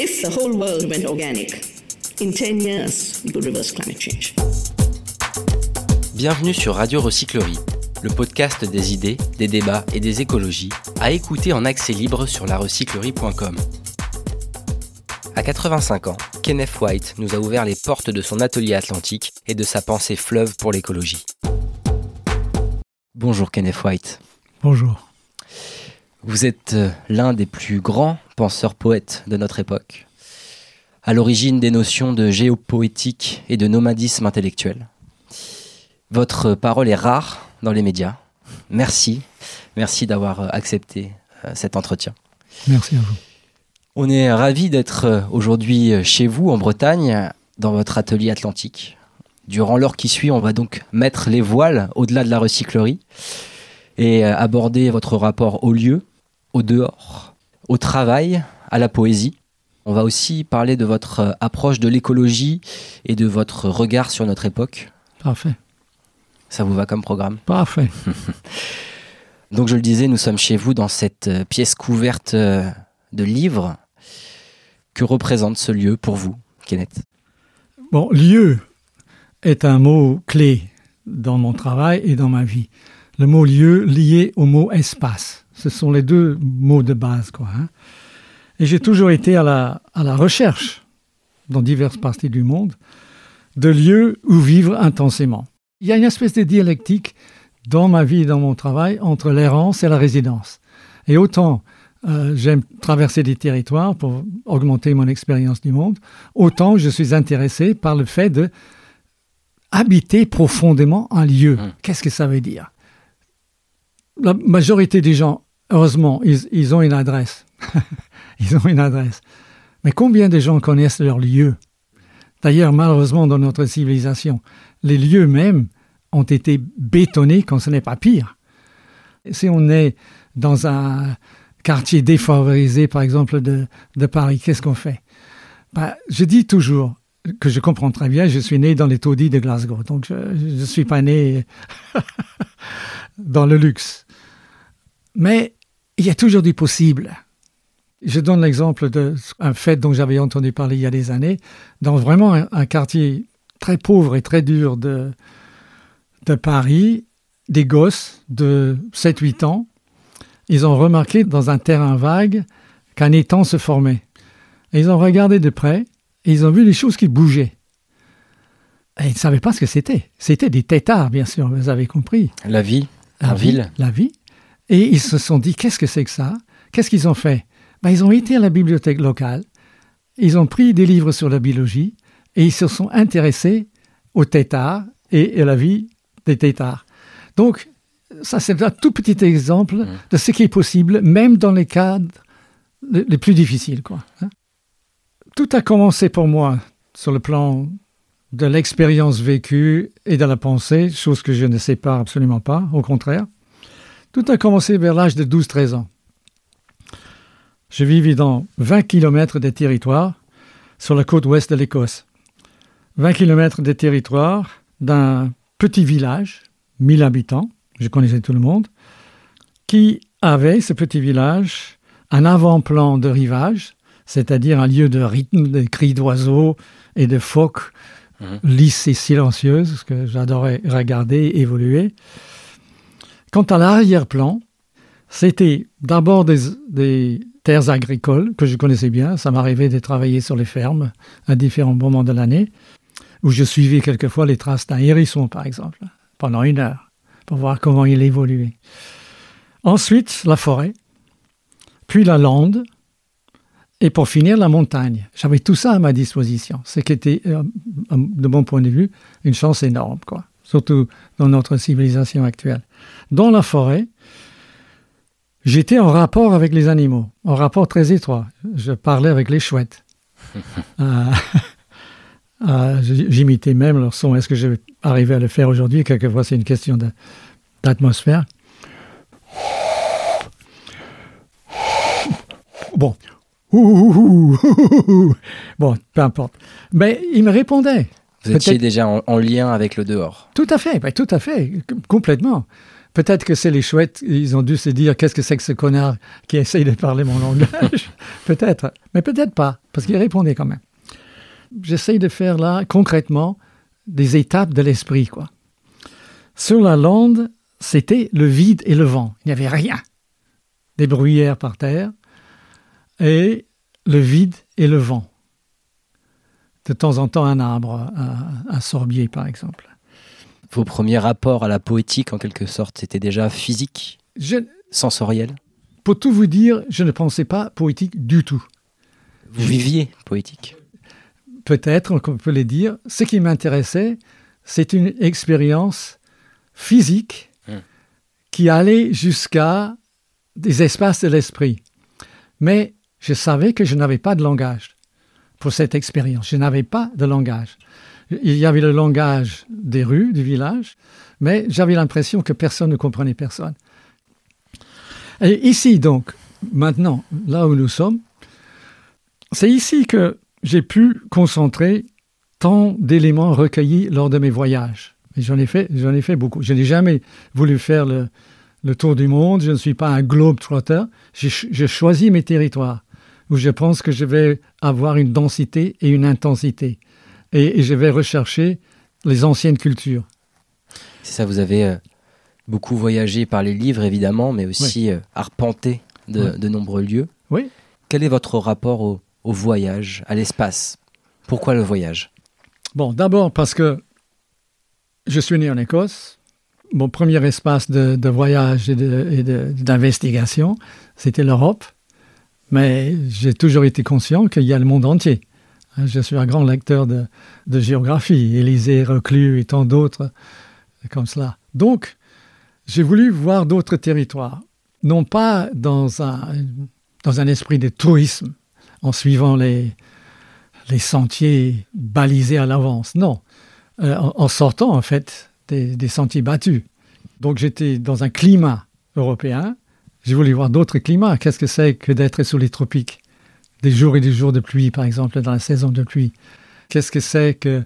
If the whole world went organic, in 10 years, we could reverse climate change. Bienvenue sur Radio Recyclerie, le podcast des idées, des débats et des écologies, à écouter en accès libre sur larecyclerie.com. À 85 ans, Kenneth White nous a ouvert les portes de son atelier atlantique et de sa pensée fleuve pour l'écologie. Bonjour Kenneth White. Bonjour. Vous êtes euh, l'un des plus grands penseurs poètes de notre époque, à l'origine des notions de géopoétique et de nomadisme intellectuel. Votre parole est rare dans les médias. Merci, merci d'avoir euh, accepté euh, cet entretien. Merci à vous. On est ravis d'être aujourd'hui chez vous en Bretagne, dans votre atelier atlantique. Durant l'heure qui suit, on va donc mettre les voiles au-delà de la recyclerie et aborder votre rapport au lieu, au dehors, au travail, à la poésie. On va aussi parler de votre euh, approche de l'écologie et de votre regard sur notre époque. Parfait. Ça vous va comme programme? Parfait. Donc je le disais, nous sommes chez vous dans cette euh, pièce couverte euh, de livres. Que représente ce lieu pour vous, Kenneth? Bon, lieu est un mot clé dans mon travail et dans ma vie. Le mot lieu lié au mot espace. Ce sont les deux mots de base. Quoi, hein. Et j'ai toujours été à la, à la recherche, dans diverses parties du monde, de lieux où vivre intensément. Il y a une espèce de dialectique dans ma vie et dans mon travail entre l'errance et la résidence. Et autant euh, j'aime traverser des territoires pour augmenter mon expérience du monde, autant je suis intéressé par le fait de habiter profondément un lieu. Mmh. Qu'est-ce que ça veut dire? La majorité des gens Heureusement, ils, ont une adresse. ils ont une adresse. Mais combien de gens connaissent leur lieu? D'ailleurs, malheureusement, dans notre civilisation, les lieux mêmes ont été bétonnés quand ce n'est pas pire. Si on est dans un quartier défavorisé, par exemple, de, de Paris, qu'est-ce qu'on fait? Bah, Je dis toujours que je comprends très bien, je suis né dans les taudis de Glasgow, donc je ne suis pas né dans le luxe. Mais il y a toujours du possible. Je donne l'exemple d'un fait dont j'avais entendu parler il y a des années, dans vraiment un, un quartier très pauvre et très dur de, de Paris, des gosses de 7-8 ans, ils ont remarqué dans un terrain vague qu'un étang se formait. Et ils ont regardé de près et ils ont vu les choses qui bougeaient. Et ils ne savaient pas ce que c'était. C'était des têtards, bien sûr, vous avez compris. La vie, la vie, ville. La vie. Et ils se sont dit, qu'est-ce que c'est que ça? Qu'est-ce qu'ils ont fait? Ben, Ils ont été à la bibliothèque locale, ils ont pris des livres sur la biologie et ils se sont intéressés aux têtards et à la vie des têtards. Donc, ça c'est un tout petit exemple Mmh. de ce qui est possible, même dans les cadres les plus difficiles. Quoi. hein. Tout a commencé pour moi sur le plan de l'expérience vécue et de la pensée, chose que je ne sais pas absolument pas, au contraire. Tout a commencé vers l'âge de 12-13 ans. Je vivais dans 20 km de territoire sur la côte ouest de l'Écosse. 20 km de territoire d'un petit village, 1000 habitants, je connaissais tout le monde, qui avait, ce petit village, un avant-plan de rivage, c'est-à-dire un lieu de rythme, de cris d'oiseaux et de phoques Mhm. lisses et silencieuses, ce que j'adorais regarder et évoluer. Quant à l'arrière-plan, c'était d'abord des, terres agricoles que je connaissais bien. Ça m'arrivait de travailler sur les fermes à différents moments de l'année, où je suivais quelquefois les traces d'un hérisson, par exemple, pendant une heure, pour voir comment il évoluait. Ensuite, la forêt, puis la lande, et pour finir, la montagne. J'avais tout ça à ma disposition, ce qui était, euh, de mon point de vue, une chance énorme. Surtout dans notre civilisation actuelle. Dans la forêt, j'étais en rapport avec les animaux, en rapport très étroit. Je parlais avec les chouettes. Euh, euh, J'imitais même leur son. Est-ce que je vais arriver à le faire aujourd'hui? Quelquefois, c'est une question d'atmosphère. Bon. Ouh, ouh, ouh, ouh, ouh. Bon, peu importe. Mais il me répondait. Vous étiez déjà en, en lien avec le dehors. Tout à fait, ben, tout à fait, complètement. Peut-être que c'est les chouettes, ils ont dû se dire qu'est-ce que c'est que ce connard qui essaye de parler mon langage? peut-être, mais peut-être pas, parce qu'il répondait quand même. J'essaye de faire là, concrètement, des étapes de l'esprit, quoi. Sur la lande, c'était le vide et le vent. Il n'y avait rien. Des bruyères par terre et le vide et le vent. De temps en temps, un arbre, un, un sorbier, par exemple. Vos premiers rapports à la poétique, en quelque sorte, c'était déjà physique, Je, sensoriel? Pour tout vous dire, je ne pensais pas poétique du tout. Vous viviez poétique? Peut-être qu'on peut le dire. Ce qui m'intéressait, c'est une expérience physique Hmm. qui allait jusqu'à des espaces de l'esprit. Mais je savais que je n'avais pas de langage pour cette expérience. Je n'avais pas de langage. Il y avait le langage des rues, du village, mais j'avais l'impression que personne ne comprenait personne. Et ici, donc, maintenant, là où nous sommes, c'est ici que j'ai pu concentrer tant d'éléments recueillis lors de mes voyages. J'en ai fait, j'en ai fait beaucoup. Je n'ai jamais voulu faire le, le tour du monde. Je ne suis pas un globe-trotter. J'ai ch- j'ai choisi mes territoires où je pense que je vais avoir une densité et une intensité. Et, et je vais rechercher les anciennes cultures. C'est ça, vous avez euh, beaucoup voyagé par les livres, évidemment, mais aussi euh, arpenté de, nombreux lieux. Oui. Quel est votre rapport au, au voyage, à l'espace? Pourquoi le voyage? Bon, d'abord parce que je suis né en Écosse. Mon premier espace de, de voyage et d'investigation, c'était l'Europe. Mais j'ai toujours été conscient qu'il y a le monde entier. Hein, Je suis un grand lecteur de, géographie, Élysée, Reclus et tant d'autres comme cela. Donc, j'ai voulu voir d'autres territoires. Non pas dans un, dans un esprit de tourisme, en suivant les, les sentiers balisés à l'avance. Non, Euh, en, en sortant en fait des, des sentiers battus. Donc j'étais dans un climat européen. J'ai voulu voir d'autres climats. Qu'est-ce que c'est que d'être sous les tropiques? Des jours et des jours de pluie, par exemple, dans la saison de pluie. Qu'est-ce que c'est que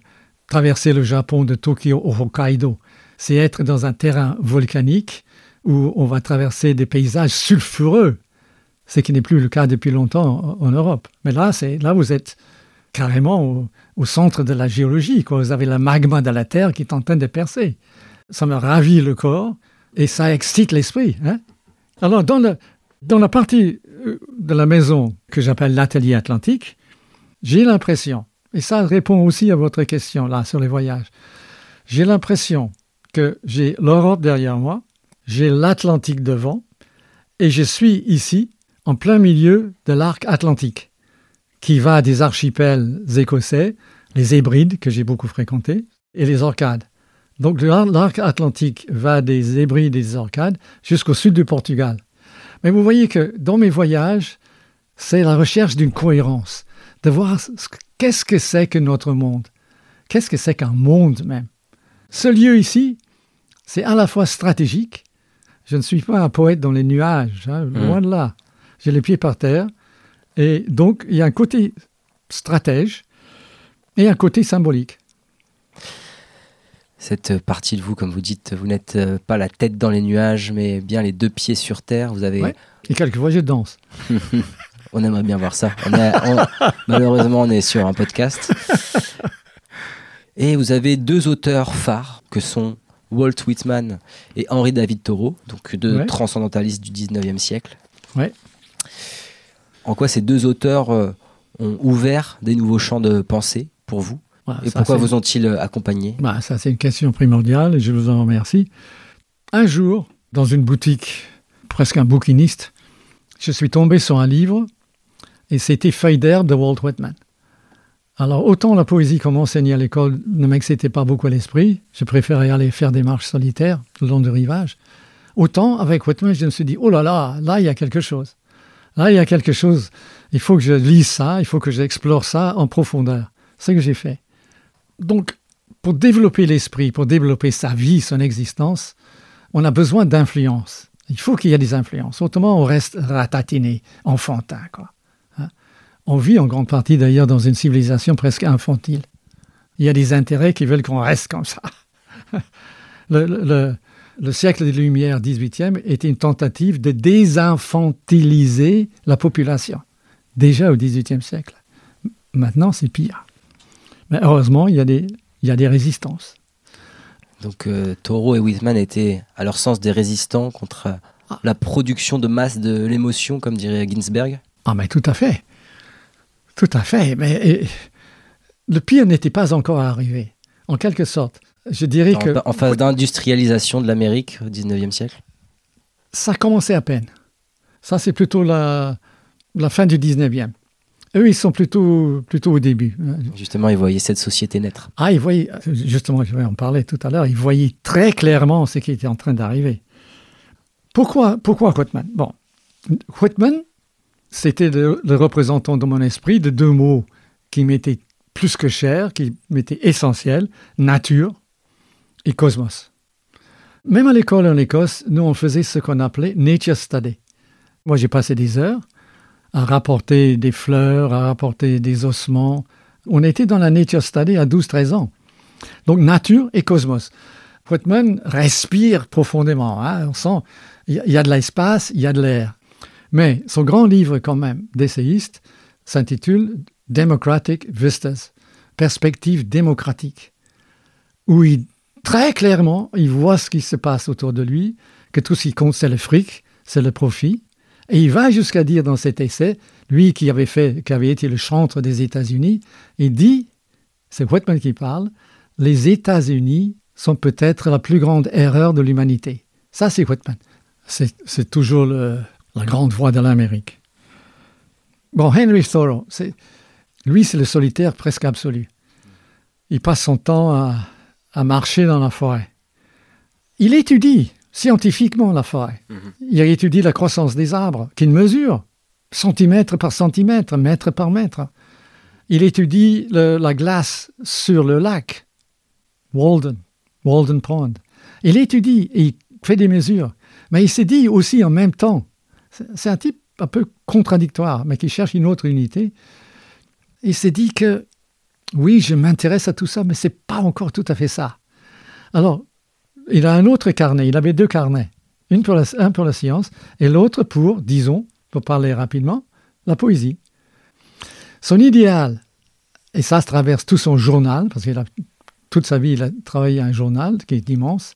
traverser le Japon de Tokyo au Hokkaido? C'est être dans un terrain volcanique où on va traverser des paysages sulfureux, ce qui n'est plus le cas depuis longtemps en, Europe. Mais là, là vous êtes carrément au, au centre de la géologie. Quoi. Vous avez le magma de la Terre qui est en train de percer. Ça me ravit le corps et ça excite l'esprit. hein. Alors, dans, la partie euh, de la maison que j'appelle l'atelier atlantique, j'ai l'impression, et ça répond aussi à votre question là sur les voyages, j'ai l'impression que j'ai l'Europe derrière moi, j'ai l'Atlantique devant, et je suis ici en plein milieu de l'arc atlantique qui va des archipels écossais, les Hébrides que j'ai beaucoup fréquentés, et les Orcades. Donc l'arc atlantique va des Hébrides et des Orcades jusqu'au sud du Portugal. Mais vous voyez que dans mes voyages, c'est la recherche d'une cohérence, de voir ce- qu'est-ce que c'est que notre monde, qu'est-ce que c'est qu'un monde même? Ce lieu ici, c'est à la fois stratégique, je ne suis pas un poète dans les nuages, hein, loin de là. J'ai les pieds par terre, et donc, il y a un côté stratège et un côté symbolique. Cette partie de vous, comme vous dites, vous n'êtes euh, pas la tête dans les nuages, mais bien les deux pieds sur terre. Vous avez, Ouais. Et quelquefois, je danse. on aimerait bien voir ça. On est- on- malheureusement, on est sur un podcast. Et vous avez deux auteurs phares que sont Walt Whitman et Henri David Thoreau, donc deux Ouais. transcendantalistes du 19e siècle. Ouais. En quoi ces deux auteurs euh, ont ouvert des nouveaux champs de pensée pour vous? Voilà, Et ça, pourquoi vous ont-ils euh, accompagné? Bah, ça, c'est une question primordiale et je vous en remercie. Un jour, dans une boutique, presque un bouquiniste, je suis tombé sur un livre et c'était d'herbe de Walt Whitman. Alors, autant la poésie qu'on m'enseignait à l'école ne m'excitait pas beaucoup à l'esprit, je préférais aller faire des marches solitaires le long du rivage, autant avec Whitman, je me suis dit, oh là là, là, il y a quelque chose. Là, il y a quelque chose. Il faut que je lise ça, il faut que j'explore ça en profondeur. C'est ce que j'ai fait. Donc, pour développer l'esprit, pour développer sa vie, son existence, on a besoin d'influence. Il faut qu'il y ait des influences. Autrement, on reste ratatiné, enfantin. Hein? On vit en grande partie d'ailleurs dans une civilisation presque infantile. Il y a des intérêts qui veulent qu'on reste comme ça. Le siècle des Lumières 18e était une tentative de désinfantiliser la population. Déjà au 18e siècle. Maintenant, c'est pire. Mais heureusement, il y a des, il y a des résistances. Donc euh, Thoreau et Whitman étaient à leur sens des résistants contre Ah. la production de masse de l'émotion, comme dirait Ginsberg. Ah, mais tout à fait. Tout à fait. Mais et, le pire n'était pas encore arrivé. En quelque sorte, je dirais En, que en phase d'industrialisation de l'Amérique au 19e siècle. ça commençait à peine. Ça, c'est plutôt la, la fin du 19e. Eux, ils sont plutôt, plutôt au début. Justement, ils voyaient cette société naître. Ah, ils voyaient, justement, je vais en parler tout à l'heure, ils voyaient très clairement ce qui était en train d'arriver. Pourquoi, pourquoi Whitman? Bon, Whitman, c'était le, le représentant dans mon esprit de deux mots qui m'étaient plus que chers, qui m'étaient essentiels, nature et cosmos. Même à l'école en Écosse, nous, on faisait ce qu'on appelait nature study. Moi, j'ai passé des heures à rapporter des fleurs, à rapporter des ossements. On était dans la nature study à 12-13 ans. Donc, nature et cosmos. Whitman respire profondément. hein, On sent, il y a de l'espace, il y a de l'air. Mais son grand livre, quand même, d'essayiste, s'intitule Democratic Vistas, perspective démocratique, où il, très clairement, il voit ce qui se passe autour de lui, que tout ce qui compte, c'est le fric, c'est le profit. Et il va jusqu'à dire dans cet essai, lui qui avait, fait, avait été le chantre des États-Unis, il dit, c'est Whitman qui parle, les États-Unis sont peut-être la plus grande erreur de l'humanité. Ça, c'est Whitman. C'est, toujours la grande voix de l'Amérique. Bon, Henry Thoreau, lui, c'est le solitaire presque absolu. Il passe son temps à marcher dans la forêt. Il étudie scientifiquement la forêt. Il étudie la croissance des arbres, qu'il mesure centimètre par centimètre, mètre par mètre. Il étudie le- la glace sur le lac, Walden, Walden Pond. Il étudie et il fait des mesures. Mais il se dit aussi en même temps, c'est c'est un type un peu contradictoire, mais qui cherche une autre unité. Il s'est dit que oui, je m'intéresse à tout ça, mais c'est pas encore tout à fait ça. Alors, il a un autre carnet, il avait deux carnets, une pour la- un pour la science et l'autre pour, disons, pour parler rapidement, la poésie. Son idéal, et ça se traverse tout son journal, parce qu'il a toute sa vie, il a travaillé à un journal qui est immense.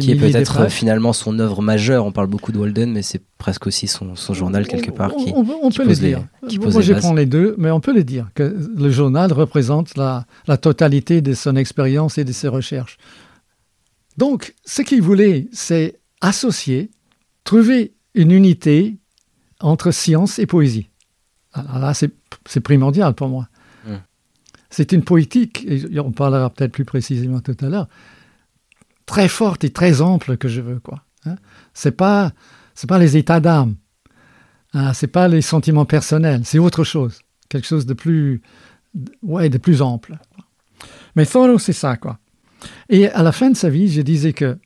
Qui est peut-être finalement son œuvre majeure. On parle beaucoup de Walden, mais c'est presque aussi son, son journal quelque part On, qui, on- on qui peut le pose les- dire. qui Moi, les je prends les deux, mais on peut le dire que le journal représente la, la totalité de son expérience et de ses recherches. Donc, ce qu'il voulait, c'est associer, trouver une unité entre science et poésie. Alors là, c'est primordial pour moi. Mm. C'est une poétique, et on parlera peut-être plus précisément tout à l'heure, très forte et très ample que je veux. quoi. Hein. C'est pas, c'est pas les états d'âme. Ah, c'est pas les sentiments personnels, c'est autre chose, quelque chose de plus, ouais, de plus ample. Mais Thoreau, c'est ça, quoi. Et à la fin de sa vie, je disais que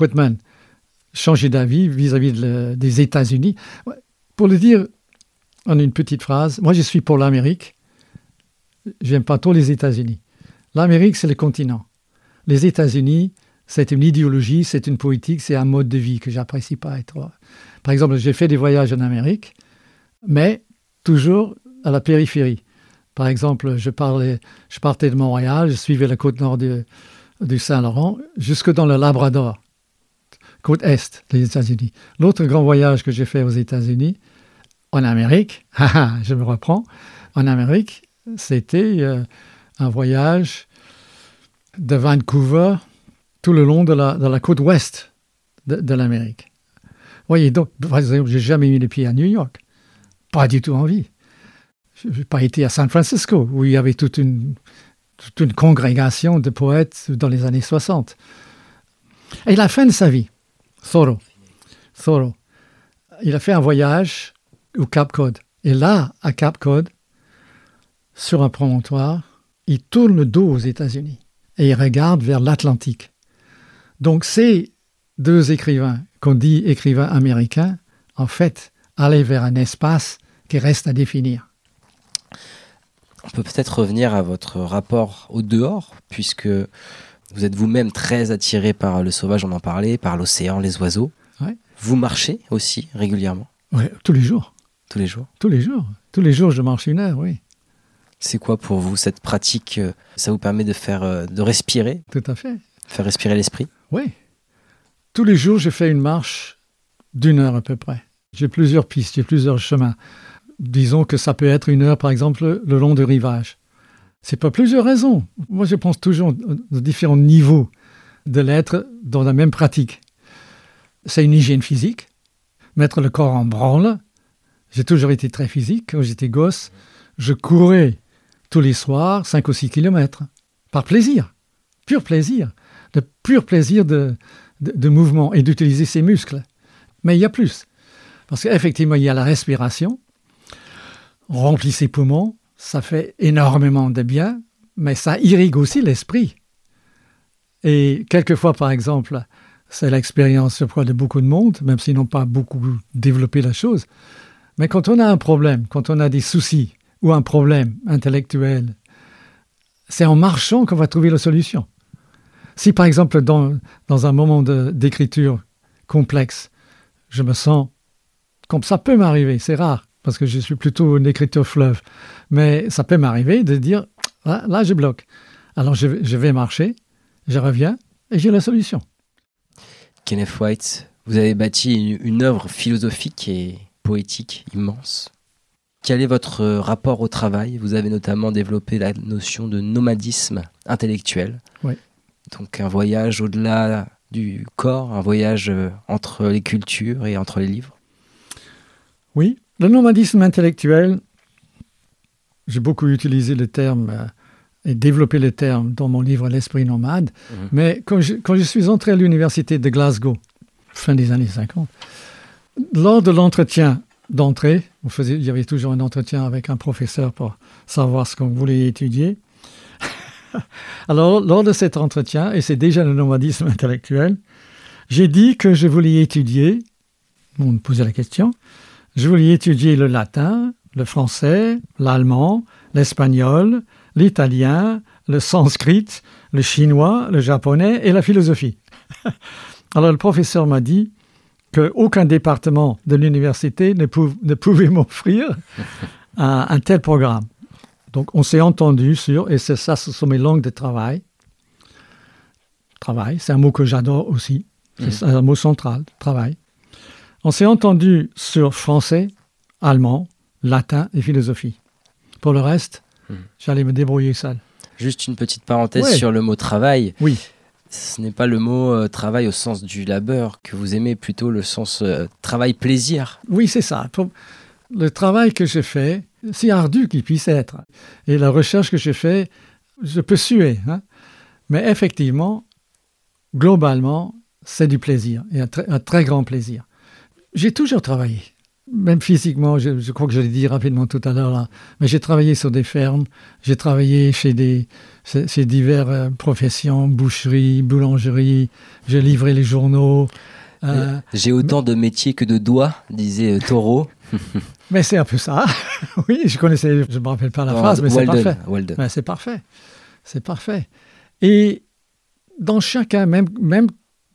Whitman changeait d'avis vis-à-vis des États-Unis. Pour le dire en une petite phrase, moi je suis pour l'Amérique. J'aime pas trop les États-Unis. L'Amérique, c'est le continent. Les États-Unis, c'est une idéologie, c'est une politique, c'est un mode de vie que j'apprécie pas être. Par exemple, j'ai fait des voyages en Amérique, mais toujours à la périphérie. Par exemple, je, partais de Montréal, je suivais la côte nord du, Saint-Laurent jusque dans le Labrador, côte est des États-Unis. L'autre grand voyage que j'ai fait aux États-Unis, en Amérique, je me reprends, en Amérique, c'était euh, un voyage de Vancouver tout le long de la, côte ouest de, de l'Amérique. Voyez, donc, par exemple, j'ai jamais mis les pieds à New York. Pas du tout envie. Je n'ai pas été à San Francisco, où il y avait toute une, congrégation de poètes dans les années 60. Et la fin de sa vie, Thoreau, Thoreau, il a fait un voyage au Cap Cod. Et là, à Cap Cod, sur un promontoire, il tourne le dos aux États-Unis et il regarde vers l'Atlantique. Donc ces deux écrivains qu'on dit écrivains américains, en fait, allaient vers un espace qui reste à définir. On peut peut-être revenir à votre rapport au dehors, puisque Vous êtes vous-même très attiré par le sauvage, on en parlait, par l'océan, les oiseaux. Ouais. Vous marchez aussi régulièrement, Ouais, tous les jours. tous les jours? Tous les jours. Tous les jours, je marche une heure, oui. C'est quoi pour vous cette pratique euh, Ça vous permet de faire, euh, de respirer, Tout à fait. faire respirer l'esprit? Oui. Tous les jours, je fais une marche d'une heure à peu près. J'ai plusieurs pistes, j'ai plusieurs chemins. Disons que ça peut être une heure, par exemple, le long du rivage. C'est pour plusieurs raisons. Moi, je pense toujours aux différents niveaux de l'être dans la même pratique. C'est une hygiène physique, mettre le corps en branle. J'ai toujours été très physique. Quand j'étais gosse, je courais tous les soirs 5 ou 6 kilomètres, par plaisir, pur plaisir, de pur plaisir de, de, de mouvement et d'utiliser ses muscles. Mais il y a plus. Parce qu'effectivement, il y a la respiration. Remplit ses poumons, ça fait énormément de bien, mais ça irrigue aussi l'esprit. Et quelquefois, par exemple, c'est l'expérience, de beaucoup de monde, même s'ils n'ont pas beaucoup développé la chose. Mais quand on a un problème, quand on a des soucis ou un problème intellectuel, c'est en marchant qu'on va trouver la solution. Si, par exemple, dans, dans un moment d'écriture complexe, je me sens comme ça peut m'arriver, c'est rare, parce que je suis plutôt une écriture fleuve, mais ça peut m'arriver de dire, là, là, je bloque. Alors je, vais- je vais marcher, je reviens et j'ai la solution. Kenneth White, vous avez bâti une, une œuvre philosophique et poétique immense. Quel est votre euh, rapport au travail? Vous avez notamment développé la notion de nomadisme intellectuel. Oui. Donc un voyage au-delà du corps, un voyage euh, entre les cultures et entre les livres? Oui, le nomadisme intellectuel, j'ai beaucoup utilisé le terme euh, et développé le terme dans mon livre L'esprit nomade, Mhm. mais quand je, quand je suis entré à l'université de Glasgow, fin des années 50, lors de l'entretien d'entrée, on faisait, il y avait toujours un entretien avec un professeur pour savoir ce qu'on voulait étudier. Alors, lors de cet entretien, et c'est déjà le nomadisme intellectuel, j'ai dit que je voulais étudier, on me posait la question, je voulais étudier le latin, le français, l'allemand, l'espagnol, l'italien, le sanskrit, le chinois, le japonais et la philosophie. Alors le professeur m'a dit qu'aucun département de l'université ne, pou- ne pouvait m'offrir un, un tel programme. Donc on s'est entendu sur, et c'est ça, ce sont mes langues de travail. Travail, c'est un mot que j'adore aussi. C'est un mot central, travail. On s'est entendu sur français, allemand, latin et philosophie. Pour le reste, Mhm. j'allais me débrouiller seul. Juste une petite parenthèse Ouais. sur le mot travail. Oui, Ce n'est pas le mot euh, travail au sens du labeur que vous aimez, plutôt le sens euh, travail-plaisir. oui, c'est ça. Le travail que j'ai fait, si ardu qu'il puisse être, et la recherche que j'ai fait, je peux suer. hein. Mais effectivement, globalement, c'est du plaisir, et un très grand plaisir. J'ai toujours travaillé, même physiquement, je, je crois que je l'ai dit rapidement tout à l'heure, là, mais j'ai travaillé sur des fermes, j'ai travaillé chez, des, chez, chez diverses euh, professions, boucherie, boulangerie, j'ai livré les journaux. euh, J'ai autant de métiers que de doigts, disait euh, Taureau. mais c'est un peu ça. oui, je connaissais, je ne me rappelle pas la phrase, mais c'est parfait. Ouais, c'est parfait. C'est parfait. Et dans chacun, même, même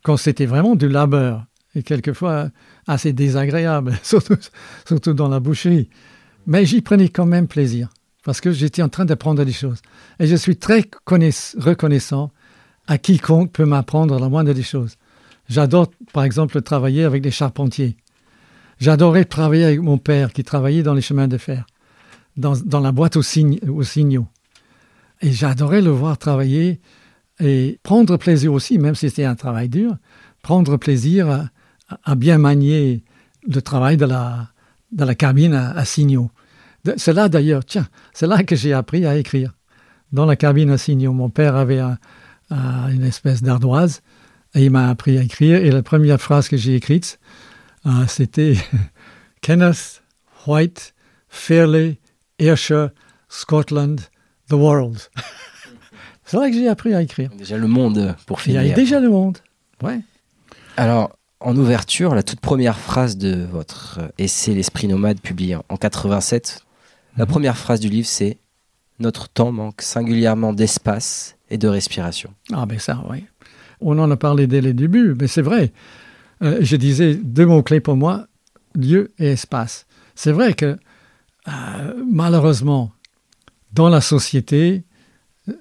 quand c'était vraiment du labeur, et quelquefois assez désagréable, surtout, surtout dans la boucherie, mais j'y prenais quand même plaisir, parce que j'étais en train d'apprendre des choses. Et je suis très connaiss- reconnaissant à quiconque peut m'apprendre la moindre des choses. J'adore, par exemple, travailler avec des charpentiers. J'adorais travailler avec mon père qui travaillait dans les chemins de fer, dans, dans la boîte aux, signaux. Et j'adorais le voir travailler et prendre plaisir aussi, même si c'était un travail dur, prendre plaisir à bien manier le travail de la, de la cabine à, à signaux. C'est là d'ailleurs, tiens, c'est là que j'ai appris à écrire. Dans la cabine à signaux, mon père avait un- un- une espèce d'ardoise et il m'a appris à écrire. Et la première phrase que j'ai écrite, euh, c'était Kenneth White, Fairley, Ayrshire, Scotland, the world. c'est là que j'ai appris à écrire. Déjà le monde pour Il y finir. a déjà le monde. Ouais. Alors, en ouverture, la toute première phrase de votre euh, essai L'esprit nomade publié en- en 87, la Mhm. première phrase du livre c'est notre temps manque singulièrement d'espace et de respiration. Ah ben ça, oui. On en a parlé dès le début, mais c'est vrai. Euh, je disais deux mots-clés pour moi, lieu et espace. C'est vrai que euh, malheureusement, dans la société,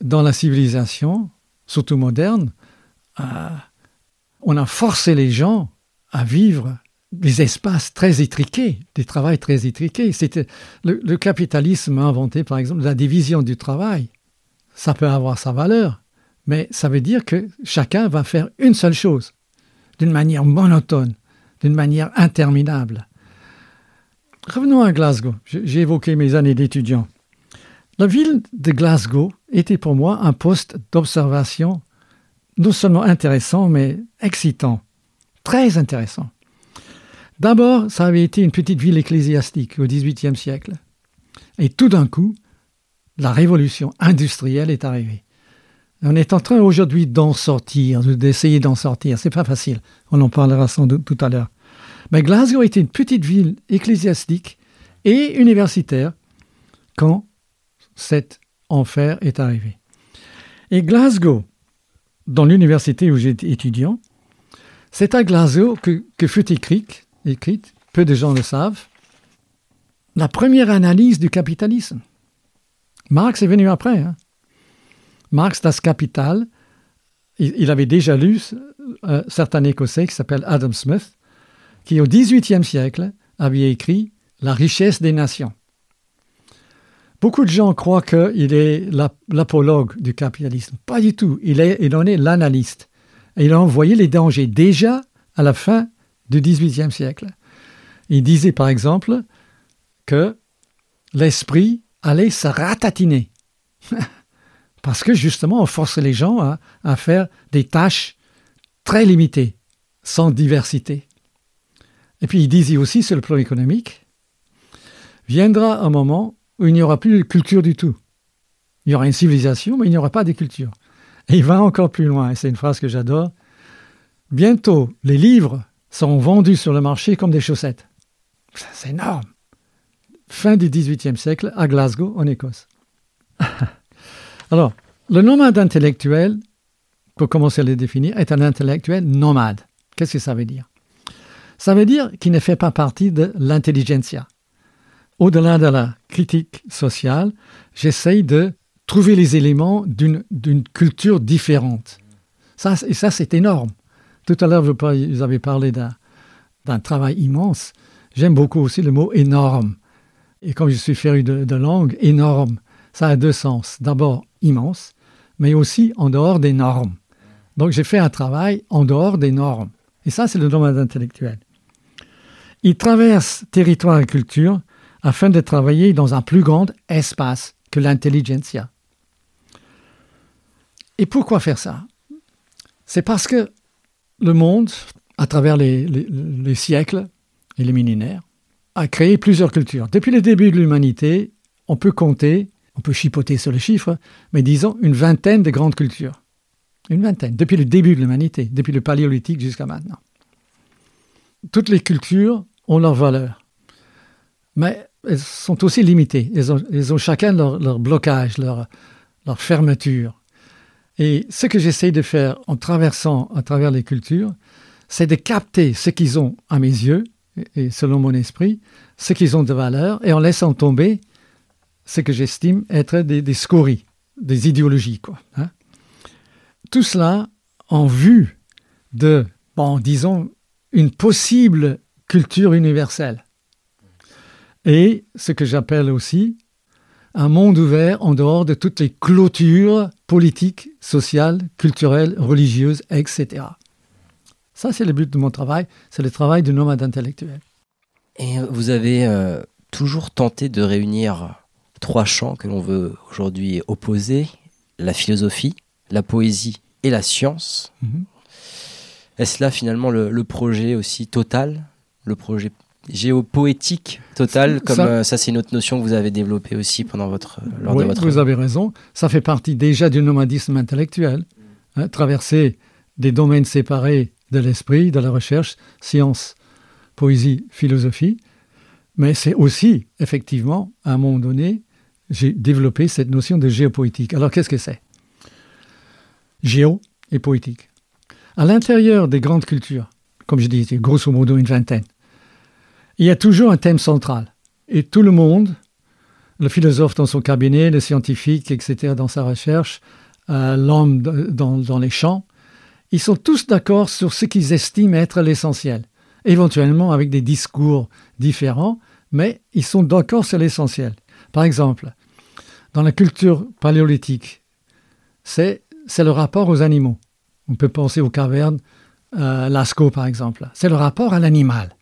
dans la civilisation, surtout moderne, euh, on a forcé les gens à vivre des espaces très étriqués, des travails très étriqués. C'était le, le, capitalisme a inventé, par exemple, la division du travail. Ça peut avoir sa valeur, mais ça veut dire que chacun va faire une seule chose, d'une manière monotone, d'une manière interminable. Revenons à Glasgow. J'ai évoqué mes années d'étudiant. La ville de Glasgow était pour moi un poste d'observation non seulement intéressant, mais excitant, très intéressant. D'abord, ça avait été une petite ville ecclésiastique au XVIIIe siècle. Et tout d'un coup, la révolution industrielle est arrivée. On est en train aujourd'hui d'en sortir, d'essayer d'en sortir. C'est pas facile. On en parlera sans doute tout à l'heure. Mais Glasgow était une petite ville ecclésiastique et universitaire quand cet enfer est arrivé. Et Glasgow, dans l'université où j'étais étudiant, c'est à Glasgow que, fut écrite, écrite, peu de gens le savent, la première analyse du capitalisme. Marx est venu après. Hein. Marx, Das Kapital, il, il, avait déjà lu un certain Écossais qui s'appelle Adam Smith, qui au XVIIIe siècle avait écrit La richesse des nations. Beaucoup de gens croient qu'il est l'apologue du capitalisme. Pas du tout. Il, en est l'analyste. Il a envoyé les dangers déjà à la fin du XVIIIe siècle. Il disait par exemple que l'esprit allait se ratatiner. Parce que justement, on force les gens à faire des tâches très limitées, sans diversité. Et puis il disait aussi sur le plan économique, viendra un moment où il n'y aura plus de culture du tout. Il y aura une civilisation, mais il n'y aura pas de culture. Et il va encore plus loin, et c'est une phrase que j'adore. Bientôt, les livres seront vendus sur le marché comme des chaussettes. C'est énorme. Fin du XVIIIe siècle, à Glasgow, en Écosse. Alors, le nomade intellectuel, pour commencer à le définir, est un intellectuel nomade. Qu'est-ce que ça veut dire? Ça veut dire qu'il ne fait pas partie de l'intelligentsia. Au-delà de la critique sociale, j'essaye de trouver les éléments d'une culture différente. Ça, et ça, c'est énorme. Tout à l'heure, vous avez parlé d'un travail immense. J'aime beaucoup aussi le mot énorme. Et comme je suis féru de, de langue, énorme, ça a deux sens. D'abord, immense, mais aussi en dehors des normes. Donc j'ai fait un travail en dehors des normes. Et ça, c'est le domaine intellectuel. Il traverse territoire et culture afin de travailler dans un plus grand espace que l'intelligentsia. Et pourquoi faire ça? C'est parce que le monde, à travers les, les, les, siècles et les millénaires, a créé plusieurs cultures. Depuis le début de l'humanité, on peut compter, on peut chipoter sur les chiffres, mais disons une vingtaine de grandes cultures. Une vingtaine, depuis le début de l'humanité, depuis le paléolithique jusqu'à maintenant. Toutes les cultures ont leur valeur. Mais elles sont aussi limitées. Elles ont, chacun leur, blocage, leur, fermeture. Et ce que j'essaie de faire en traversant à travers les cultures, c'est de capter ce qu'ils ont à mes yeux, et selon mon esprit, ce qu'ils ont de valeur, et en laissant tomber ce que j'estime être des, des, scories, des idéologies. Quoi, hein. Tout cela en vue de, bon, disons, une possible culture universelle et ce que j'appelle aussi un monde ouvert en dehors de toutes les clôtures politiques, sociales, culturelles, religieuses, etc. Ça, c'est le but de mon travail, c'est le travail du nomade intellectuel. Et vous avez euh, toujours tenté de réunir trois champs que l'on veut aujourd'hui opposer, la philosophie, la poésie et la science. Mm -hmm. Est-ce là finalement le, le projet aussi total, le projet géopoétique totale, comme ça, euh, ça c'est une autre notion que vous avez développée aussi pendant votre, lors oui, de votre... Vous avez raison, ça fait partie déjà du nomadisme intellectuel, hein, traverser des domaines séparés de l'esprit, de la recherche, science, poésie, philosophie, mais c'est aussi, effectivement, à un moment donné, j'ai développé cette notion de géopoétique. Alors qu'est-ce que c'est? Géo et poétique. À l'intérieur des grandes cultures, comme je dis, grosso modo une vingtaine, il y a toujours un thème central. Et tout le monde, le philosophe dans son cabinet, le scientifique, etc., dans sa recherche, euh, l'homme dans, les champs, ils sont tous d'accord sur ce qu'ils estiment être l'essentiel, éventuellement avec des discours différents, mais ils sont d'accord sur l'essentiel. Par exemple, dans la culture paléolithique, c'est le rapport aux animaux. On peut penser aux cavernes euh, Lascaux, par exemple. C'est le rapport à l'animal.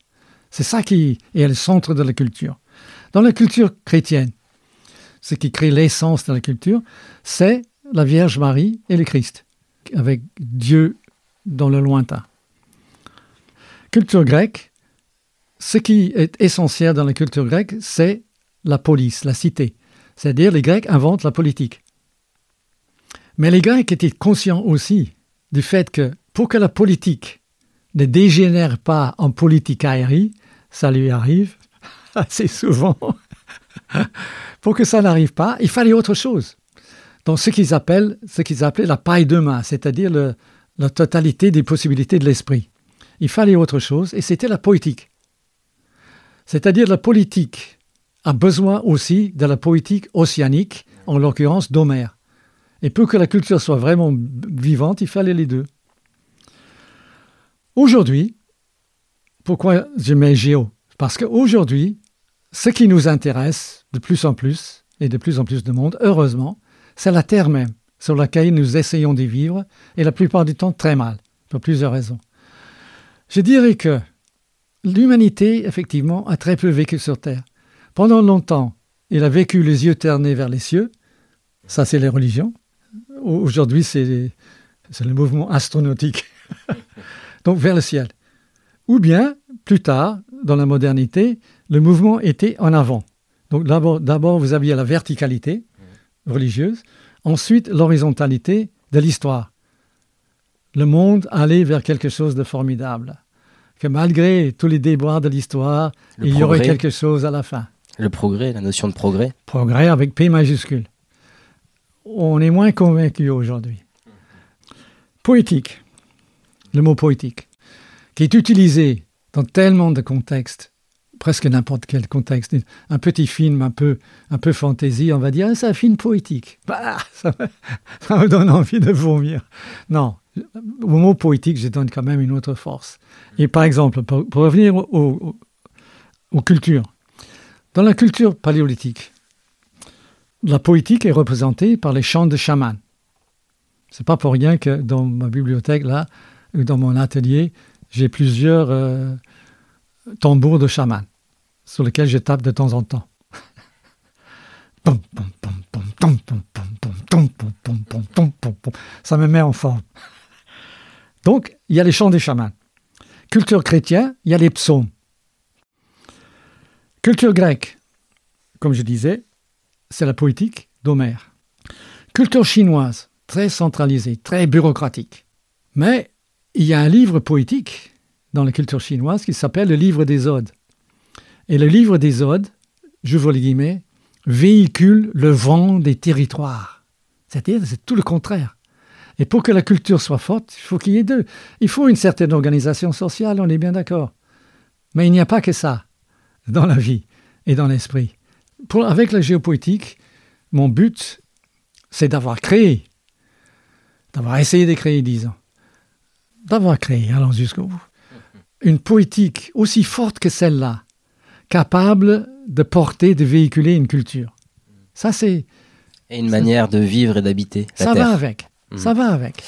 C'est ça qui est le centre de la culture. Dans la culture chrétienne, ce qui crée l'essence de la culture, c'est la Vierge Marie et le Christ, avec Dieu dans le lointain. Culture grecque, ce qui est essentiel dans la culture grecque, c'est la police, la cité. C'est-à-dire les Grecs inventent la politique. Mais les Grecs étaient conscients aussi du fait que pour que la politique ne dégénère pas en politique aérienne, ça lui arrive assez souvent. pour que ça n'arrive pas, il fallait autre chose. Donc ce qu'ils appellent, ce qu'ils appelaient la paille de main, c'est-à-dire la totalité des possibilités de l'esprit. Il fallait autre chose, et c'était la poétique. C'est-à-dire la politique a besoin aussi de la poétique océanique, en l'occurrence d'Homère. Et pour que la culture soit vraiment vivante, il fallait les deux. Aujourd'hui, pourquoi je mets géo? Parce qu'aujourd'hui, ce qui nous intéresse de plus en plus, et de plus en plus de monde, heureusement, c'est la Terre même, sur laquelle nous essayons de vivre, et la plupart du temps très mal, pour plusieurs raisons. Je dirais que l'humanité, effectivement, a très peu vécu sur Terre. Pendant longtemps, il a vécu les yeux ternés vers les cieux. Ça, c'est les religions. Aujourd'hui, c'est le mouvement astronautique. Donc, vers le ciel. Ou bien, plus tard, dans la modernité, le mouvement était en avant. Donc, d'abord, vous aviez la verticalité religieuse, ensuite l'horizontalité de l'histoire. Le monde allait vers quelque chose de formidable. Que malgré tous les déboires de l'histoire, il y aurait quelque chose à la fin. Le progrès, la notion de progrès. Progrès avec P majuscule. On est moins convaincu aujourd'hui. Poétique, le mot poétique, qui est utilisé dans tellement de contextes, presque n'importe quel contexte. Un petit film un peu, un peu fantaisie, on va dire, ah, c'est un film poétique. Bah, ça, me, donne envie de vomir. Non, au mot poétique, je donne quand même une autre force. Et par exemple, pour, revenir aux cultures, dans la culture paléolithique, la poétique est représentée par les chants de chamans. C'est pas pour rien que dans ma bibliothèque, là, dans mon atelier, j'ai plusieurs euh, tambours de chamans sur lesquels je tape de temps en temps. Ça me met en forme. Donc, il y a les chants des chamans. Culture chrétienne, il y a les psaumes. Culture grecque, comme je disais, c'est la poétique d'Homère. Culture chinoise, très centralisée, très bureaucratique. Mais il y a un livre poétique dans la culture chinoise qui s'appelle le livre des Odes. Et le livre des Odes, je vous les guillemets, véhicule le vent des territoires. C'est-à-dire, c'est tout le contraire. Et pour que la culture soit forte, il faut qu'il y ait deux. Il faut une certaine organisation sociale, on est bien d'accord. Mais il n'y a pas que ça dans la vie et dans l'esprit. avec la géopoétique, mon but, c'est d'avoir créé, d'avoir essayé de créer, disons, d'avoir créé, allons jusqu'au bout, une poétique aussi forte que celle-là, capable de porter, de véhiculer une culture. Ça, c'est. Et une manière de vivre et d'habiter. Ça va avec. Mhm. Ça va avec.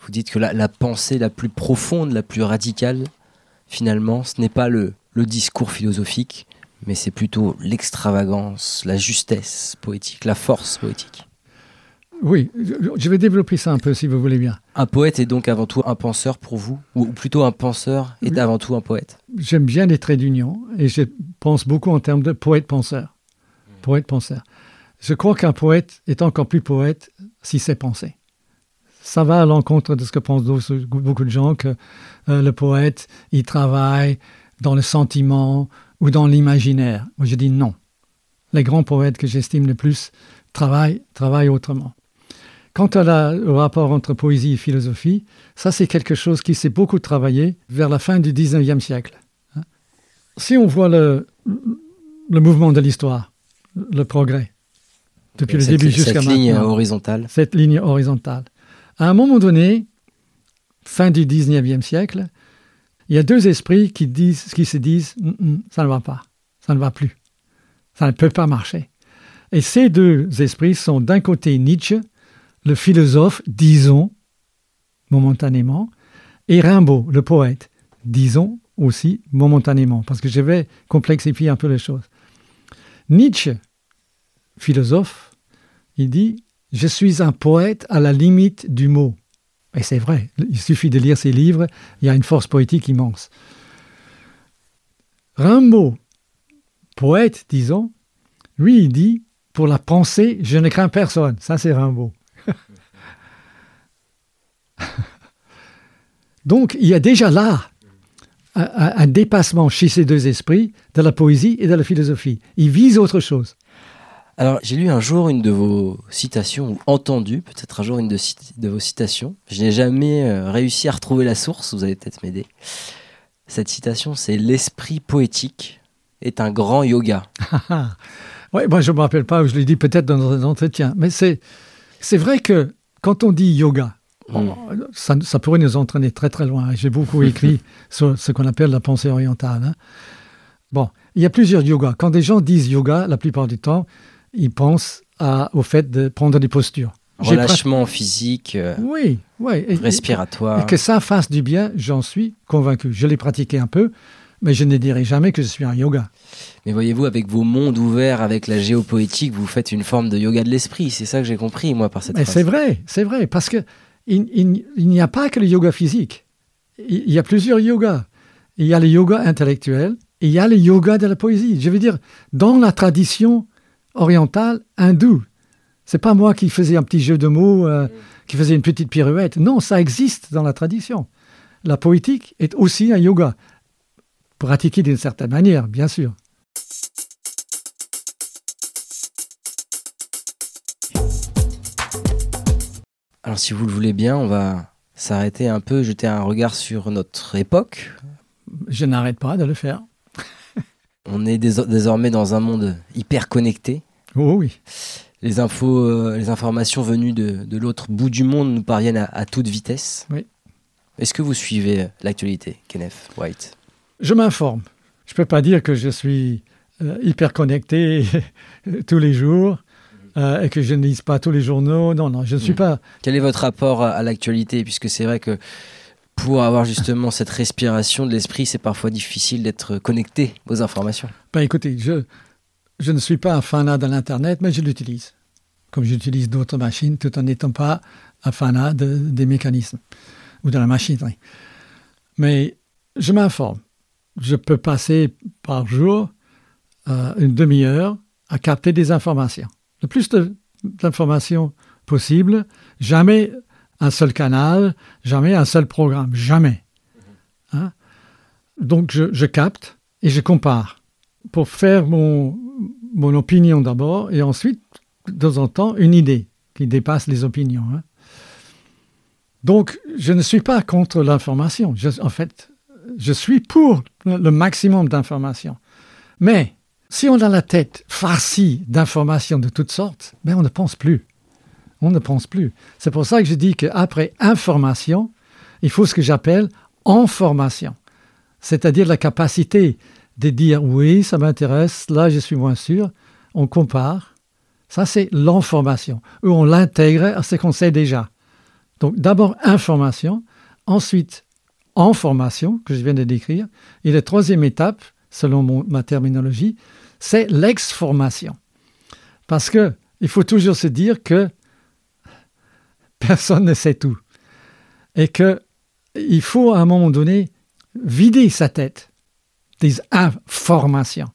Vous dites que la, la, pensée la plus profonde, la plus radicale, finalement, ce n'est pas le, le discours philosophique, mais c'est plutôt l'extravagance, la justesse poétique, la force poétique. Oui, je vais développer ça un peu si vous voulez bien. Un poète est donc avant tout un penseur pour vous Ou plutôt un penseur est avant tout un poète? J'aime bien les traits d'union et je pense beaucoup en termes de poète-penseur. Poète-penseur. Je crois qu'un poète est encore plus poète si c'est pensé. Ça va à l'encontre de ce que pensent beaucoup de gens, que euh, le poète, il travaille dans le sentiment ou dans l'imaginaire. Moi, je dis non. les grands poètes que j'estime le plus travaillent, travaillent autrement. Quant à la, au rapport entre poésie et philosophie, ça c'est quelque chose qui s'est beaucoup travaillé vers la fin du 19e siècle. hein. Si on voit le, le mouvement de l'histoire, le progrès, depuis le début jusqu'à cette ligne maintenant, horizontale. cette ligne horizontale. À un moment donné, fin du 19e siècle, il y a deux esprits qui, disent, qui se disent ça ne va pas, ça ne va plus, ça ne peut pas marcher. Et ces deux esprits sont d'un côté Nietzsche, le philosophe, disons, momentanément, et Rimbaud, le poète, disons aussi momentanément, parce que je vais complexifier un peu les choses. Nietzsche, philosophe, il dit Je suis un poète à la limite du mot. Et c'est vrai, il suffit de lire ses livres, il y a une force poétique immense. Rimbaud, poète, disons, lui, il dit Pour la pensée, je ne crains personne. Ça, c'est Rimbaud. Donc, il y a déjà là un, dépassement chez ces deux esprits de la poésie et de la philosophie. Ils visent autre chose. Alors, j'ai lu un jour une de vos citations, ou entendu peut-être un jour une de vos citations. Je n'ai jamais euh, réussi à retrouver la source, vous allez peut-être m'aider. Cette citation, c'est L'esprit poétique est un grand yoga. Oui, moi je ne me rappelle pas, je l'ai dit peut-être dans un entretien, mais c'est, c'est vrai que quand on dit yoga, Mm. ça, ça pourrait nous entraîner très très loin. J'ai beaucoup écrit sur ce qu'on appelle la pensée orientale. hein. Bon, il y a plusieurs yogas. Quand des gens disent yoga, la plupart du temps, ils pensent à- au fait de prendre des postures. J'ai Relâchement physique, euh, Oui, oui. Et- respiratoire. et que ça fasse du bien, j'en suis convaincu. Je l'ai pratiqué un peu, mais je ne dirai jamais que je suis un yoga. Mais voyez-vous, avec vos mondes ouverts, avec la géopoétique, vous faites une forme de yoga de l'esprit. C'est ça que j'ai compris, moi, par cette Mais c'est vrai, c'est vrai, parce que il, il- il n'y a pas que le yoga physique. Il, il y a plusieurs yogas. Il y a le yoga intellectuel, et il y a le yoga de la poésie. Je veux dire, dans la tradition orientale hindoue, c'est pas moi qui faisais un petit jeu de mots, euh, qui faisait une petite pirouette. Non, ça existe dans la tradition. La poétique est aussi un yoga, pratiqué d'une certaine manière, bien sûr. Alors, si vous le voulez bien, on va s'arrêter un peu, jeter un regard sur notre époque. Je n'arrête pas de le faire. On est dés- désormais dans un monde hyper connecté. Oh oui. Les infos, euh, les informations venues de, de l'autre bout du monde nous parviennent à, à toute vitesse. Oui. Est-ce que vous suivez l'actualité, Kenneth White? Je m'informe. Je ne peux pas dire que je suis euh, hyper connecté tous les jours euh, et que je ne lise pas tous les journaux. Non, non, je ne suis Mm. pas. Quel est votre rapport à, à l'actualité? Puisque c'est vrai que pour avoir justement cette respiration de l'esprit, c'est parfois difficile d'être connecté aux informations. Ben, écoutez, je, je ne suis pas un fanat de l'Internet, mais je l'utilise. Comme j'utilise d'autres machines, tout en n'étant pas un fanat de- des mécanismes ou de la machinerie. Mais je m'informe. Je peux passer par jour euh, une demi-heure à capter des informations. Le plus d'informations possible, jamais un seul canal, jamais un seul programme, jamais. Hein? Donc je, capte et je compare pour faire mon, mon opinion d'abord et ensuite, de temps en temps, une idée qui dépasse les opinions. hein. Donc, je ne suis pas contre l'information. En fait, je suis pour le maximum d'informations. Mais si on a la tête farcie d'informations de toutes sortes, ben on ne pense plus. On ne pense plus. C'est pour ça que je dis qu'après information, il faut ce que j'appelle information. C'est-à-dire la capacité de dire oui, ça m'intéresse, là je suis moins sûr. On compare. Ça, c'est l'information, où on l'intègre à ce qu'on sait déjà. Donc d'abord information, ensuite information, que je viens de décrire, et la troisième étape, selon ma terminologie, c'est l'exformation. Parce que il faut toujours se dire que personne ne sait tout. Et que il faut à un moment donné vider sa tête des informations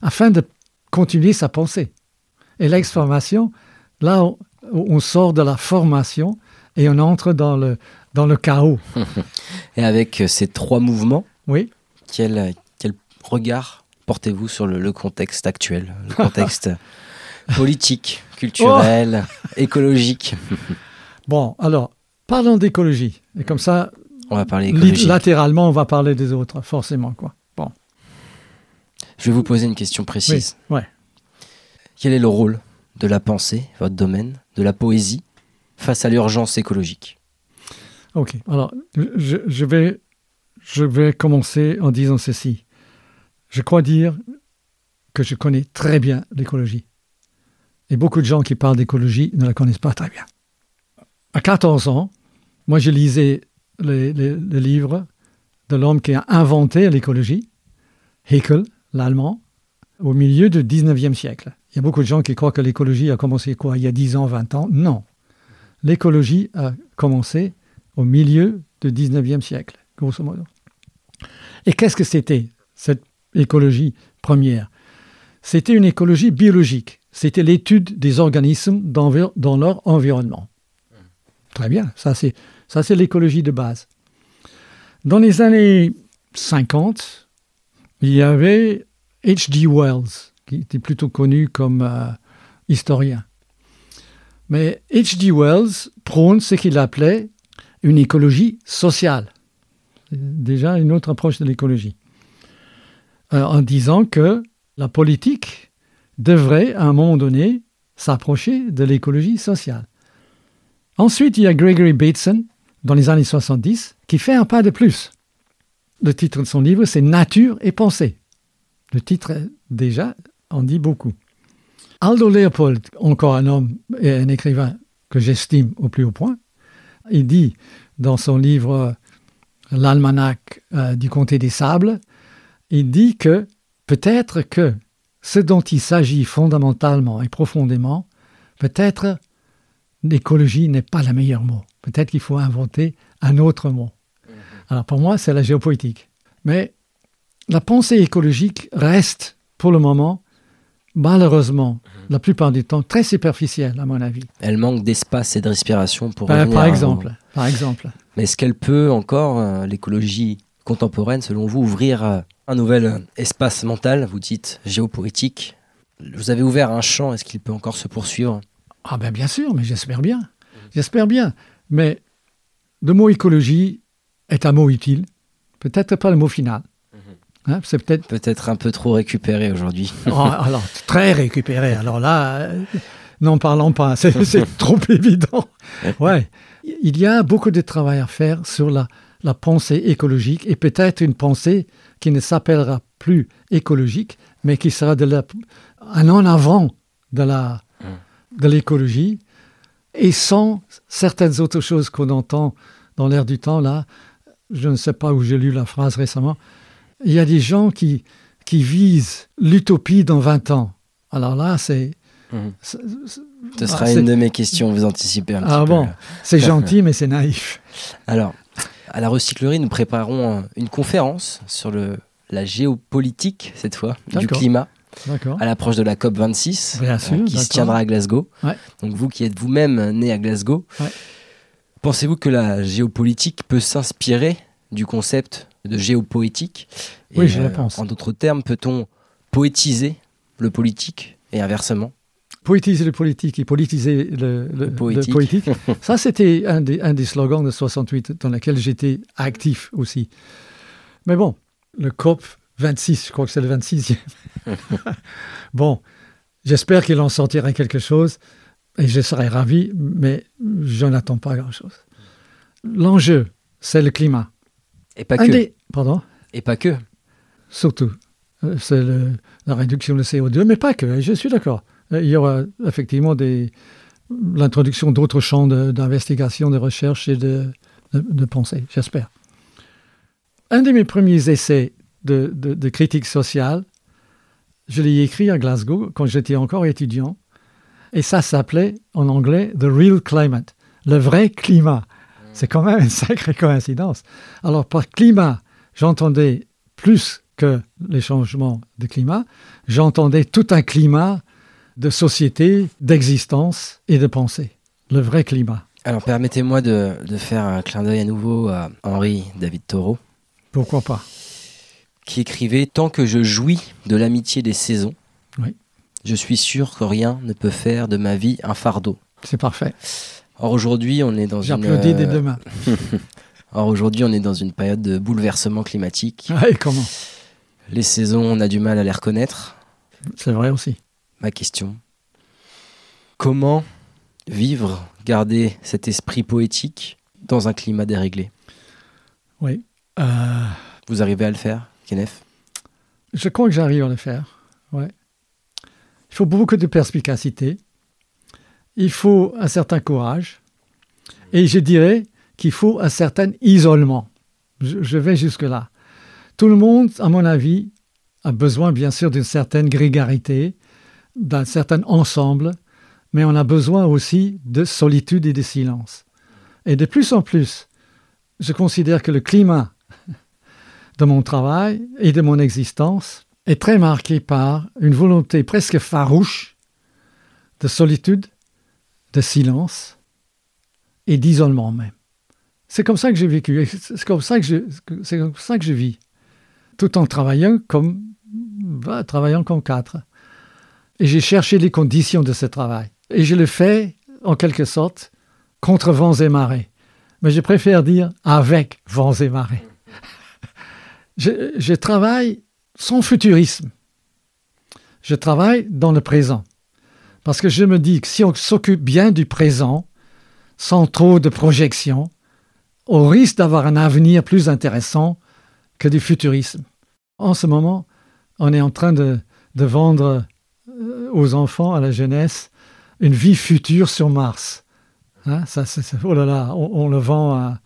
afin de continuer sa pensée. Et l'exformation, là, on, on sort de la formation et on entre dans le, dans le chaos. Et avec euh, ces trois mouvements, Oui. quel, quel regard portez-vous sur le, le contexte actuel, le contexte politique, culturel, écologique Bon, alors, parlons d'écologie. Et comme ça, On va parler latéralement, on va parler des autres, forcément, quoi. Bon, Je vais vous poser une question précise. oui, ouais. Quel est le rôle de la pensée, votre domaine, de la poésie, face à l'urgence écologique? Ok, alors je, vais, je vais commencer en disant ceci. Je crois dire que je connais très bien l'écologie. Et beaucoup de gens qui parlent d'écologie ne la connaissent pas très bien. À 14 ans, moi je lisais les- les livres de l'homme qui a inventé l'écologie, Haeckel, l'allemand, au milieu du 19e siècle. Il y a beaucoup de gens qui croient que l'écologie a commencé quoi, il y a 10 ans, 20 ans? Non. L'écologie a commencé au milieu du 19e siècle, grosso modo. Et qu'est-ce que c'était, cette écologie première? C'était une écologie biologique. C'était l'étude des organismes dans, leur environnement. Très bien, ça c'est, ça c'est l'écologie de base. Dans les années 50, il y avait H.G. Wells, qui était plutôt connu comme euh, historien. Mais H.G. Wells prône ce qu'il appelait une écologie sociale. Déjà une autre approche de l'écologie. Euh, en disant que la politique devrait, à un moment donné, s'approcher de l'écologie sociale. Ensuite, il y a Gregory Bateson, dans les années 70, qui fait un pas de plus. Le titre de son livre, c'est Nature et pensée. Le titre, déjà, en dit beaucoup. Aldo Leopold, encore un homme et un écrivain que j'estime au plus haut point, il dit dans son livre L'almanach euh, du comté des sables, il dit que peut-être que ce dont il s'agit fondamentalement et profondément, peut-être l'écologie n'est pas le meilleur mot. Peut-être qu'il faut inventer un autre mot. Alors pour moi, c'est la géopolitique. Mais la pensée écologique reste, pour le moment, malheureusement, la plupart du temps, très superficielle, à mon avis. Elle manque d'espace et de respiration pour Par, revenir par un exemple, par exemple. Mais est-ce qu'elle peut encore, euh, l'écologie contemporaine, selon vous, ouvrir euh, un nouvel euh, espace mental Vous dites géopolitique. Vous avez ouvert un champ, est-ce qu'il peut encore se poursuivre? Ah ben bien sûr, mais j'espère bien. J'espère bien. Mais le mot écologie est un mot utile. Peut-être pas le mot final. Hein, c'est peut-être Peut-être un peu trop récupéré aujourd'hui. Oh, alors très récupéré. Alors là, euh, n'en parlons pas. C'est c'est trop évident. Ouais. Il y a beaucoup de travail à faire sur la, la pensée écologique et peut-être une pensée qui ne s'appellera plus écologique, mais qui sera de la, un en avant de la de l'écologie et sans certaines autres choses qu'on entend dans l'air du temps là. Je ne sais pas où j'ai lu la phrase récemment. Il y a des gens qui, qui visent l'utopie dans 20 ans. Alors là, c'est. C'est- Ce ah, sera une de mes questions, vous anticipez un Ah petit peu. bon. C'est gentil, mais c'est naïf. Alors, à la recyclerie, nous préparons euh, une conférence sur le, la géopolitique, cette fois, du climat, à l'approche de la COP26, Bien sûr, qui se tiendra à Glasgow. Ouais. Donc vous qui êtes vous-même né à Glasgow, Ouais. pensez-vous que la géopolitique peut s'inspirer du concept de géopoétique Oui, Et, je le pense. En d'autres termes, peut-on poétiser le politique et inversement? Poétiser le politique et politiser le, le- Le poétique. le poétique. Ça, c'était un des, un des slogans de 68 dans lequel j'étais actif aussi. Mais bon, le COP 26, je crois que c'est le 26e. bon, j'espère qu'il en sortira quelque chose et je serai ravi, mais je n'attends pas grand-chose. L'enjeu, c'est le climat. Et pas que. des- Pardon? Et pas que. Surtout. Euh, C'est le- la réduction de CO2, mais pas que, je suis d'accord. Euh, Il y aura effectivement des, l'introduction d'autres champs de- d'investigation, de, recherche et de, de, de pensée, j'espère. Un de mes premiers essais de, de- de critique sociale, je l'ai écrit à Glasgow quand j'étais encore étudiant, et ça s'appelait en anglais The Real Climate, le vrai climat. C'est quand même une sacrée coïncidence. Alors par climat, j'entendais plus que les changements de climat, j'entendais tout un climat de société, d'existence et de pensée. Le vrai climat. Alors permettez-moi de, de faire un clin d'œil à nouveau à Henri David Thoreau. Pourquoi pas? Qui écrivait Tant que je jouis de l'amitié des saisons, Oui. je suis sûr que rien ne peut faire de ma vie un fardeau. C'est parfait. Or aujourd'hui, on est dans une J'applaudis des euh, deux mains. Or aujourd'hui, on est dans une période de bouleversement climatique. Ah, et comment? Les saisons, on a du mal à les reconnaître. C'est vrai aussi. Ma question comment vivre, garder cet esprit poétique dans un climat déréglé? Oui. Euh, Vous arrivez à le faire, Kenneth? Je crois que j'arrive à le faire. Ouais. Il faut beaucoup de perspicacité. Il faut un certain courage. Et je dirais qu'il faut un certain isolement. Je, vais jusque-là. Tout le monde, à mon avis, a besoin bien sûr d'une certaine grégarité, d'un certain ensemble, mais on a besoin aussi de solitude et de silence. Et de plus en plus, je considère que le climat de mon travail et de mon existence est très marqué par une volonté presque farouche de solitude, de silence et d'isolement même. C'est comme ça que j'ai vécu, c'est comme ça que je, c'est comme ça que je vis, tout en travaillant comme, bah, travaillant comme quatre. Et j'ai cherché les conditions de ce travail. Et je le fais, en quelque sorte, contre vents et marées. Mais je préfère dire avec vents et marées. Je travaille sans futurisme. Je travaille dans le présent. Parce que je me dis que si on s'occupe bien du présent, sans trop de projections, on risque d'avoir un avenir plus intéressant que du futurisme. En ce moment, on est en train de, vendre euh, aux enfants, à la jeunesse, une vie future sur Mars. Hein, ça, oh là là, on, le vend à,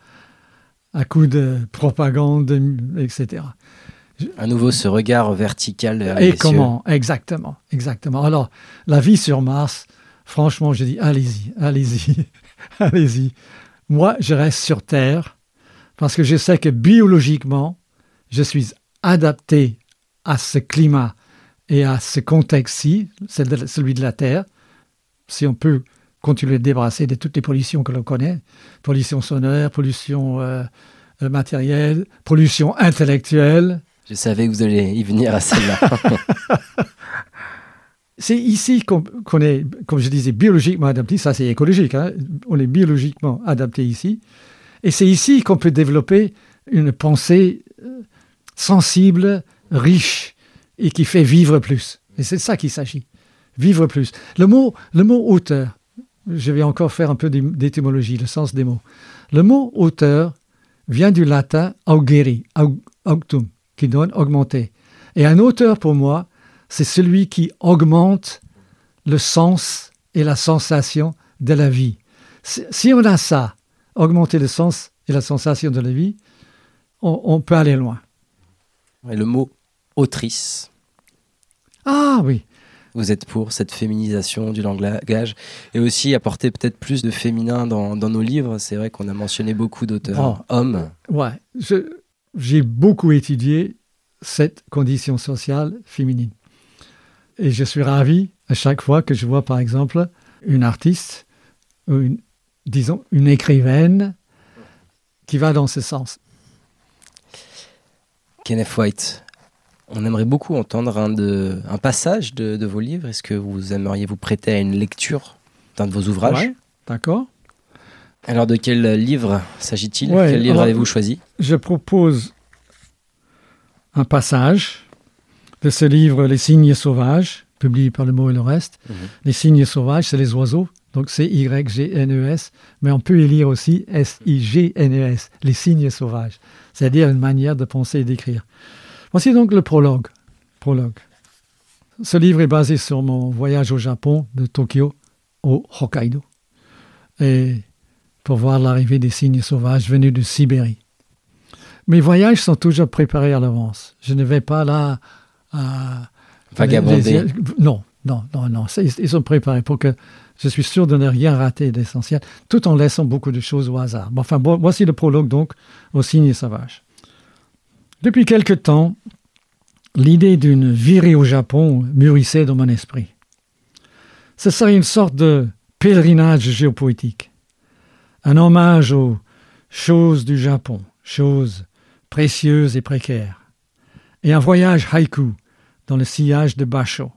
à coup de propagande, etc. À nouveau, ce regard vertical vers Et les cieux. comment Exactement, exactement. Alors, la vie sur Mars, franchement, je dis, allez-y, allez-y, allez-y. Moi, je reste sur Terre parce que je sais que biologiquement, je suis adapté à ce climat et à ce contexte-ci, celui de la Terre. Si on peut continuer de débarrasser de toutes les pollutions que l'on connaît, pollution sonore, pollution euh, euh, matérielle, pollution intellectuelle, Je savais que vous allez y venir à celle-là. C'est ici qu'on est, comme je disais, biologiquement adapté. Ça, c'est écologique. hein. On est biologiquement adapté ici. Et c'est ici qu'on peut développer une pensée euh, sensible, riche et qui fait vivre plus. Et c'est ça qu'il s'agit. Vivre plus. Le mot, le mot auteur, je vais encore faire un peu d'é- d'étymologie, le sens des mots. Le mot auteur vient du latin augere, aug- augtum, qui donne augmenter. Et un auteur, pour moi, c'est celui qui augmente le sens et la sensation de la vie. Si on a ça, augmenter le sens et la sensation de la vie, on, on peut aller loin. Et le mot autrice, Ah oui, vous êtes pour cette féminisation du langage et aussi apporter peut-être plus de féminin dans, dans nos livres. C'est vrai qu'on a mentionné beaucoup d'auteurs hommes. ouais. Je- J'ai beaucoup étudié cette condition sociale féminine. Et je suis ravi à chaque fois que je vois, par exemple, une artiste, ou une, disons, une écrivaine qui va dans ce sens. Kenneth White, on aimerait beaucoup entendre un, de, un passage de, de vos livres. Est-ce que vous aimeriez vous prêter à une lecture d'un de vos ouvrages? Ouais, D'accord Alors, de quel livre s'agit-il? Ouais, Quel livre avez-vous choisi? je propose un passage de ce livre Les signes sauvages, publié par Le Mot et le Reste. Mhm. Les signes sauvages, c'est les oiseaux, donc c'est Y-G-N-E-S, mais on peut y lire aussi S-I-G-N-E-S, les signes sauvages, c'est-à-dire une manière de penser et d'écrire. Voici donc le prologue. prologue. Ce livre est basé sur mon voyage au Japon, de Tokyo au Hokkaido, et pour voir l'arrivée des signes sauvages venus de Sibérie. Mes voyages sont toujours préparés à l'avance. Je ne vais pas là à... Vagabonder. les- non, non, non, non. Ils sont préparés pour que je suis sûr de ne rien rater d'essentiel, tout en laissant beaucoup de choses au hasard. Enfin, voici le prologue donc aux signes sauvages. Depuis quelque temps, l'idée d'une virée au Japon mûrissait dans mon esprit. Ce serait une sorte de pèlerinage géopoétique, un hommage aux choses du Japon, choses précieuses et précaires, et un voyage haïku dans le sillage de Bachot,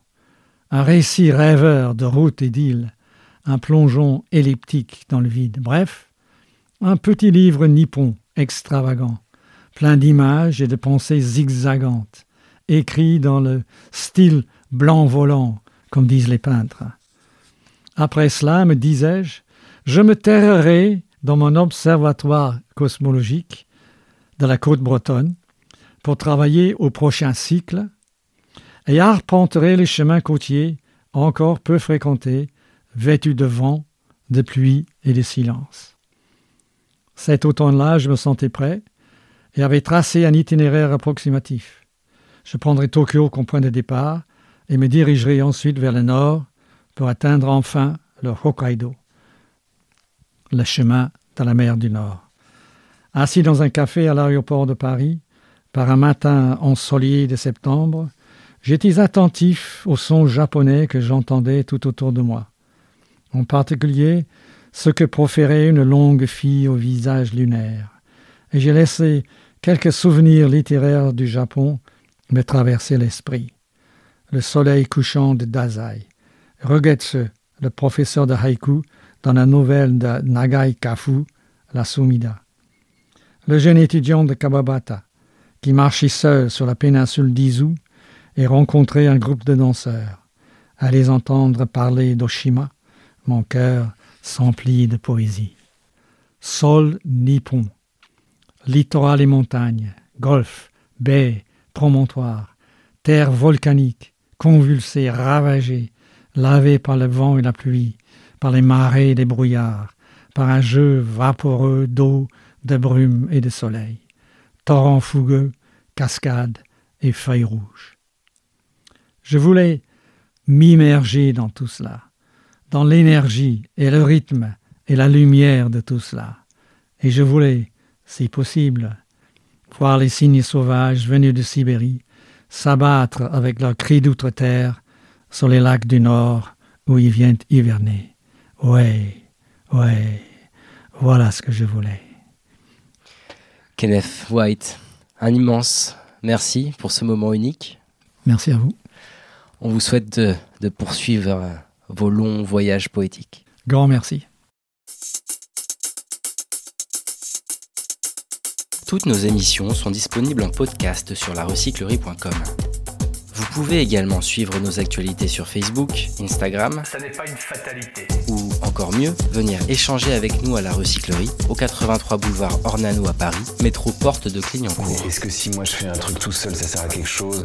un récit rêveur de route et d'île, un plongeon elliptique dans le vide. Bref, un petit livre nippon extravagant, plein d'images et de pensées zigzagantes, écrit dans le style blanc volant, comme disent les peintres. Après cela, me disais-je, je me terrerai dans mon observatoire cosmologique de la côte bretonne pour travailler au prochain cycle et arpenterai les chemins côtiers encore peu fréquentés, vêtus de vent, de pluie et de silence. Cet automne-là, je me sentais prêt et avais tracé un itinéraire approximatif. Je prendrai Tokyo comme point de départ et me dirigerai ensuite vers le nord pour atteindre enfin le Hokkaido, le chemin dans la mer du Nord. Assis dans un café à l'aéroport de Paris, par un matin ensoleillé de septembre, j'étais attentif aux sons japonais que j'entendais tout autour de moi. En particulier, ce que proférait une longue fille au visage lunaire. Et j'ai laissé quelques souvenirs littéraires du Japon me traverser l'esprit. Le soleil couchant de Dazai, Rogetsu, le professeur de haïku, dans la nouvelle de Nagai Kafu, La Sumida. Le jeune étudiant de Kababata, qui marchait seul sur la péninsule d'Izu et rencontrait un groupe de danseurs. À les entendre parler d'Oshima, mon cœur s'emplit de poésie. Sol nippon, littoral et montagne, golfe, baie, promontoire, terre volcanique, convulsée, ravagée, lavée par le vent et la pluie, par les marées et les brouillards, par un jeu vaporeux d'eau, de brume et de soleil, torrents fougueux, cascades et feuilles rouges. Je voulais m'immerger dans tout cela, dans l'énergie et le rythme et la lumière de tout cela. Et je voulais, si possible, voir les cygnes sauvages venus de Sibérie s'abattre avec leurs cris d'outre-terre sur les lacs du Nord où ils viennent hiverner. Ouais, ouais, voilà ce que je voulais. Kenneth White, un immense merci pour ce moment unique. Merci à vous. On vous souhaite de, de poursuivre vos longs voyages poétiques. Grand merci. Toutes nos émissions sont disponibles en podcast sur larecyclerie.com. Vous pouvez également suivre nos actualités sur Facebook, Instagram. Ça n'est pas une fatalité. Ou encore mieux, venir échanger avec nous à la recyclerie, au 83 boulevard Ornano à Paris, métro porte de Clignancourt. Est-ce que si moi je fais un truc tout seul, ça sert à quelque chose?